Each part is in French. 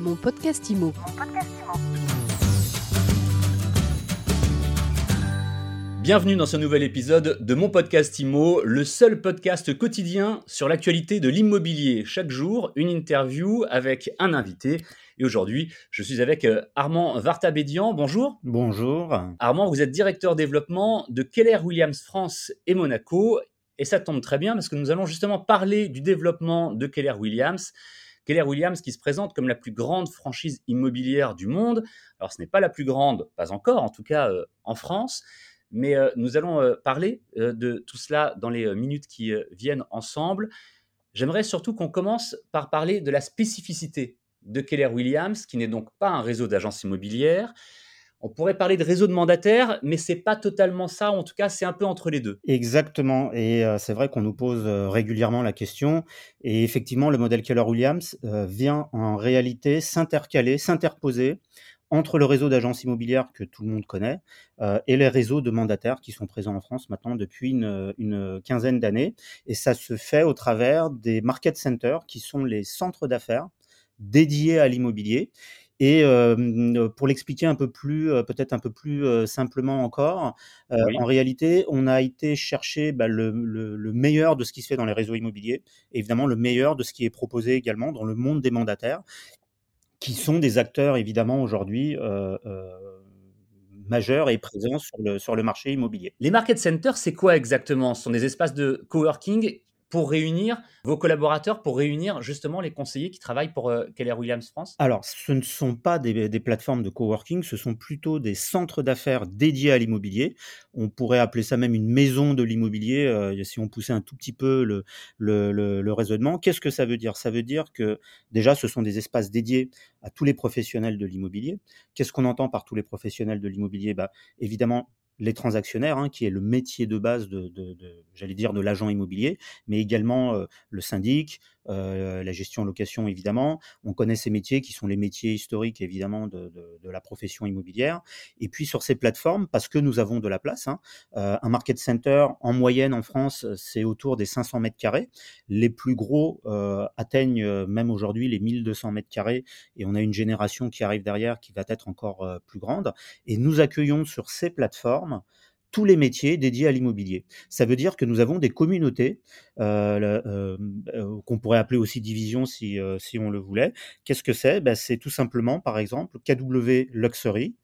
Mon podcast IMO. Bienvenue dans ce nouvel épisode de mon podcast IMO, le seul podcast quotidien sur l'actualité de l'immobilier. Chaque jour, une interview avec un invité. Et aujourd'hui, je suis avec euh, Armand Vartabédian. Bonjour. Bonjour. Armand, vous êtes directeur développement de Keller Williams France et Monaco. Et ça tombe très bien parce que nous allons justement parler du développement de Keller Williams. Keller Williams qui se présente comme la plus grande franchise immobilière du monde. Alors ce n'est pas la plus grande, pas encore, en tout cas euh, en France. Mais euh, nous allons euh, parler de tout cela dans les minutes qui viennent ensemble. J'aimerais surtout qu'on commence par parler de la spécificité de Keller Williams, qui n'est donc pas un réseau d'agences immobilières. On pourrait parler de réseau de mandataires, mais c'est pas totalement ça. En tout cas, c'est un peu entre les deux. Exactement. Et euh, c'est vrai qu'on nous pose euh, régulièrement la question. Et effectivement, le modèle Keller-Williams euh, vient en réalité s'intercaler, s'interposer entre le réseau d'agences immobilières que tout le monde connaît et les réseaux de mandataires qui sont présents en France maintenant depuis une quinzaine d'années. Et ça se fait au travers des market centers qui sont les centres d'affaires dédiés à l'immobilier Et pour l'expliquer un peu plus, peut-être un peu plus simplement encore, Oui. en réalité, on a été chercher bah, le, le- le meilleur de ce qui se fait dans les réseaux immobiliers, et évidemment le meilleur de ce qui est proposé également dans le monde des mandataires, qui sont des acteurs évidemment aujourd'hui majeurs et présents sur le, sur le marché immobilier. Les market centers, c'est quoi exactement? Ce sont des espaces de coworking pour réunir vos collaborateurs, pour réunir justement les conseillers qui travaillent pour euh, Keller Williams France? Alors, ce ne sont pas des, plateformes de coworking, ce sont plutôt des centres d'affaires dédiés à l'immobilier. On pourrait appeler ça même une maison de l'immobilier euh, si on poussait un tout petit peu le- le raisonnement. Qu'est-ce que ça veut dire? Ça veut dire que déjà, ce sont des espaces dédiés à tous les professionnels de l'immobilier. Qu'est-ce qu'on entend par tous les professionnels de l'immobilier? Bah, Évidemment, les transactionnaires, hein, qui est le métier de base de, j'allais dire, de l'agent immobilier, mais également euh, le syndic, euh, la gestion location évidemment. On connaît ces métiers qui sont les métiers historiques évidemment de, de- de la profession immobilière. Et puis sur ces plateformes, parce que nous avons de la place, hein, euh, un market center en moyenne en France, c'est autour des 500 mètres carrés. Les plus gros euh, atteignent euh, même aujourd'hui les 1200 mètres carrés et on a une génération qui arrive derrière qui va être encore euh, plus grande. Et nous accueillons sur ces plateformes tous les métiers dédiés à l'immobilier. Ça veut dire que nous avons des communautés euh, euh, euh, qu'on pourrait appeler aussi division si, euh, si on le voulait. Qu'est-ce que c'est? Ben, C'est tout simplement, par exemple, KW Luxury,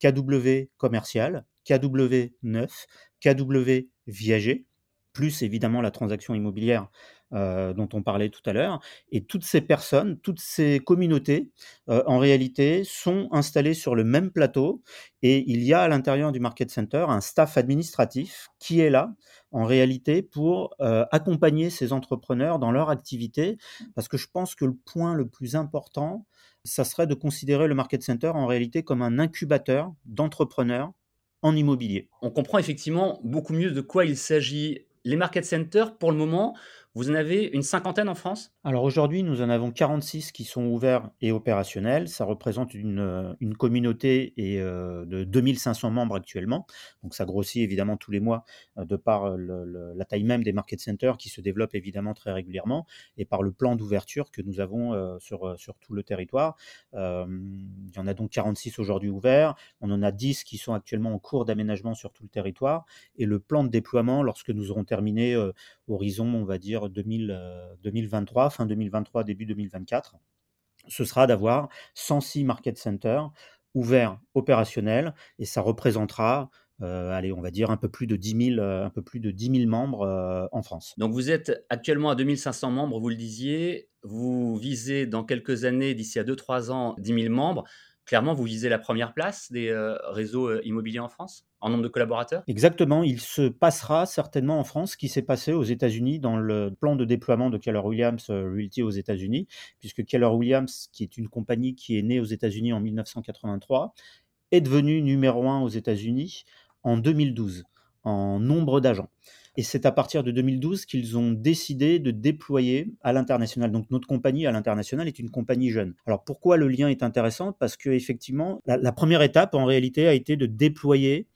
KW Commercial, KW Neuf, KW Viager, plus évidemment la transaction immobilière euh, dont on parlait tout à l'heure. Et toutes ces personnes, toutes ces communautés, euh, en réalité, sont installées sur le même plateau et il y a à l'intérieur du Market Center un staff administratif qui est là, en réalité, pour euh, accompagner ces entrepreneurs dans leur activité, parce que je pense que le point le plus important, ça serait de considérer le Market Center en réalité comme un incubateur d'entrepreneurs en immobilier. On comprend effectivement beaucoup mieux de quoi il s'agit. Les market centers, pour le moment, vous en avez une cinquantaine en France? Alors aujourd'hui, nous en avons 46 qui sont ouverts et opérationnels. Ça représente une, euh, communauté euh, de 2500 membres actuellement. Donc ça grossit évidemment tous les mois euh, de par la taille même des market centers qui se développent évidemment très régulièrement et par le plan d'ouverture que nous avons sur, tout le territoire. Il y en a donc 46 aujourd'hui ouverts. On en a 10 qui sont actuellement en cours d'aménagement sur tout le territoire. Et le plan de déploiement, lorsque nous aurons terminé horizon, on va dire 2000, euh, 2023, fin 2023, début 2024, ce sera d'avoir 106 market centers ouverts, opérationnels, et ça représentera, euh, allez, on va dire un peu plus de 10 000, euh, un peu plus de 10 000 membres euh, en France. Donc vous êtes actuellement à 2500 membres, vous le disiez. Vous visez dans quelques années, d'ici à 2-3 ans, 10 000 membres. Clairement, vous visez la première place des euh, réseaux euh, immobiliers en France en nombre de collaborateurs? Exactement, il se passera certainement en France ce qui s'est passé aux États-Unis dans le plan de déploiement de Keller Williams euh, Realty aux États-Unis, puisque Keller Williams, qui est une compagnie qui est née aux États-Unis en 1983, est devenue numéro un aux États-Unis en 2012 en nombre d'agents. Et c'est à partir de 2012 qu'ils ont décidé de déployer à l'international. Donc notre compagnie à l'international est une compagnie jeune. Alors pourquoi le lien est intéressant? Parce que effectivement, la, la première étape en réalité a été de déployer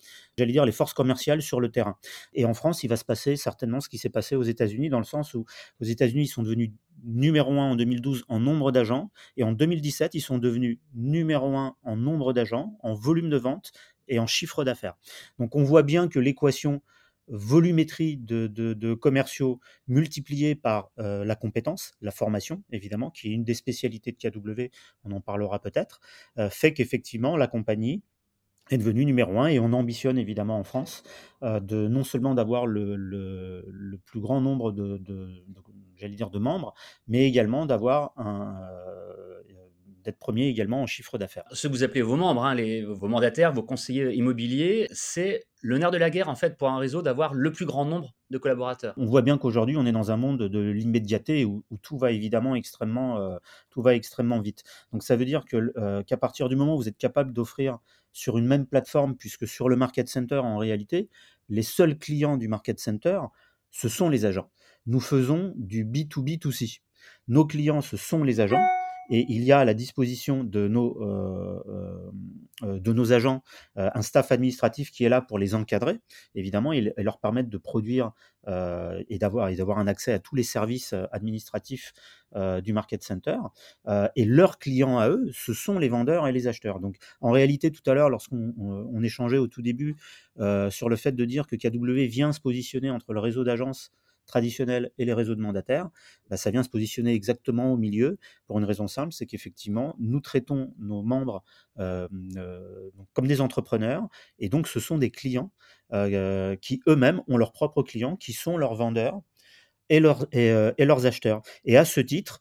j'allais dire, les forces commerciales sur le terrain. Et en France, il va se passer certainement ce qui s'est passé aux États-Unis, dans le sens où aux États-Unis, ils sont devenus numéro 1 en 2012 en nombre d'agents, et en 2017, ils sont devenus numéro 1 en nombre d'agents, en volume de vente et en chiffre d'affaires. Donc on voit bien que l'équation volumétrie de, commerciaux multipliée par euh, la compétence, la formation, évidemment, qui est une des spécialités de KW, on en parlera peut-être, euh, fait qu'effectivement, la compagnie est devenue numéro un et on ambitionne évidemment en France euh, de non seulement d'avoir le, plus grand nombre de, j'allais dire de membres, mais également d'avoir un d'être premier également en chiffre d'affaires. Ce que vous appelez vos membres, hein, les, vos mandataires, vos conseillers immobiliers, c'est le nerf de la guerre en fait pour un réseau d'avoir le plus grand nombre de collaborateurs. On voit bien qu'aujourd'hui on est dans un monde de l'immédiateté où, tout va évidemment extrêmement, euh, tout va extrêmement vite. Donc ça veut dire que euh, qu'à partir du moment où vous êtes capable d'offrir sur une même plateforme, puisque sur le market center en réalité, les seuls clients du market center, ce sont les agents. Nous faisons du B2B2C. Nos clients, ce sont les agents et il y a à la disposition de nos, euh, euh, euh, agents un staff administratif qui est là pour les encadrer, évidemment, et, leur permettre de produire et d'avoir un accès à tous les services administratifs du market center. et leurs clients à eux, ce sont les vendeurs et les acheteurs. Donc, en réalité, tout à l'heure, lorsqu'on échangeait au tout début sur le fait de dire que KW vient se positionner entre le réseau d'agences traditionnels et les réseaux de mandataires, bah, ça vient se positionner exactement au milieu pour une raison simple, c'est qu'effectivement, nous traitons nos membres euh, euh, comme des entrepreneurs et donc ce sont des clients euh, qui eux-mêmes ont leurs propres clients, qui sont leurs vendeurs et leurs, et leurs acheteurs. Et à ce titre,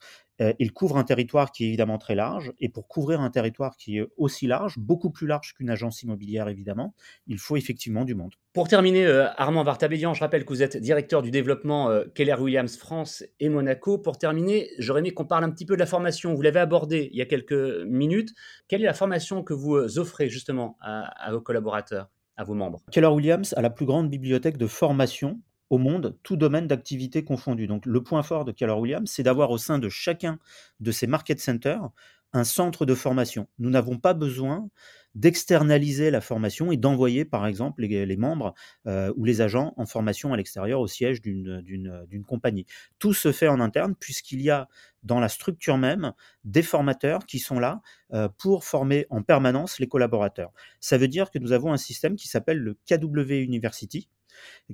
il couvre un territoire qui est évidemment très large, et pour couvrir un territoire qui est aussi large, beaucoup plus large qu'une agence immobilière évidemment, il faut effectivement du monde. Pour terminer, euh, Armand Vartabédian, je rappelle que vous êtes directeur du développement euh, Keller Williams France et Monaco. Pour terminer, j'aurais aimé qu'on parle un petit peu de la formation. Vous l'avez abordé il y a quelques minutes. Quelle est la formation que vous offrez justement à vos collaborateurs, à vos membres? Keller Williams a la plus grande bibliothèque de formation au monde, tout domaine d'activité confondu. Donc le point fort de Keller Williams, c'est d'avoir au sein de chacun de ces market centers un centre de formation. Nous n'avons pas besoin d'externaliser la formation et d'envoyer, par exemple, les, membres euh, ou les agents en formation à l'extérieur au siège d'une compagnie. Tout se fait en interne puisqu'il y a dans la structure même des formateurs qui sont là euh, pour former en permanence les collaborateurs. Ça veut dire que nous avons un système qui s'appelle le KW University,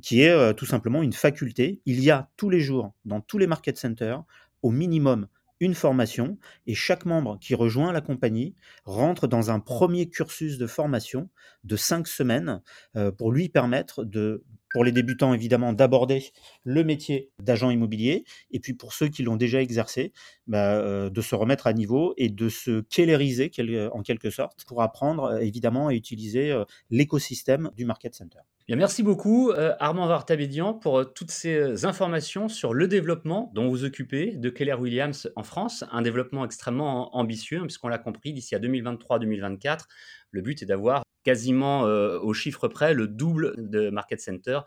qui est euh, tout simplement une faculté. Il y a tous les jours, dans tous les market centers, au minimum une formation et chaque membre qui rejoint la compagnie rentre dans un premier cursus de formation de cinq semaines euh, pour lui permettre de pour les débutants évidemment d'aborder le métier d'agent immobilier et puis pour ceux qui l'ont déjà exercé bah, euh, de se remettre à niveau et de se kelleriser en quelque sorte pour apprendre évidemment à utiliser l'écosystème du market center merci beaucoup euh, Armand Vartabédian pour euh, toutes ces euh, informations sur le développement dont vous occupez de Keller Williams en France, un développement extrêmement ambitieux hein, puisqu'on l'a compris d'ici à 2023-2024, le but est d'avoir quasiment au chiffre près le double de Market Center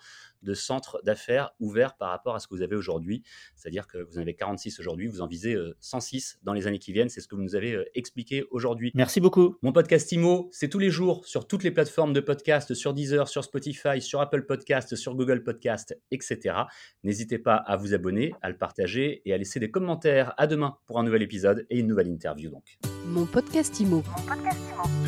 de centres d'affaires ouverts par rapport à ce que vous avez aujourd'hui. C'est-à-dire que vous en avez 46 aujourd'hui, vous en visez 106 euh, dans les années qui viennent. C'est ce que vous nous avez euh, expliqué aujourd'hui. Merci beaucoup. Mon podcast IMO, c'est tous les jours sur toutes les plateformes de podcast, sur Deezer, sur Spotify, sur Apple Podcast, sur Google Podcast, etc. N'hésitez pas à vous abonner, à le partager et à laisser des commentaires. À demain pour un nouvel épisode et une nouvelle interview donc. Mon podcast IMO. Mon podcast IMO.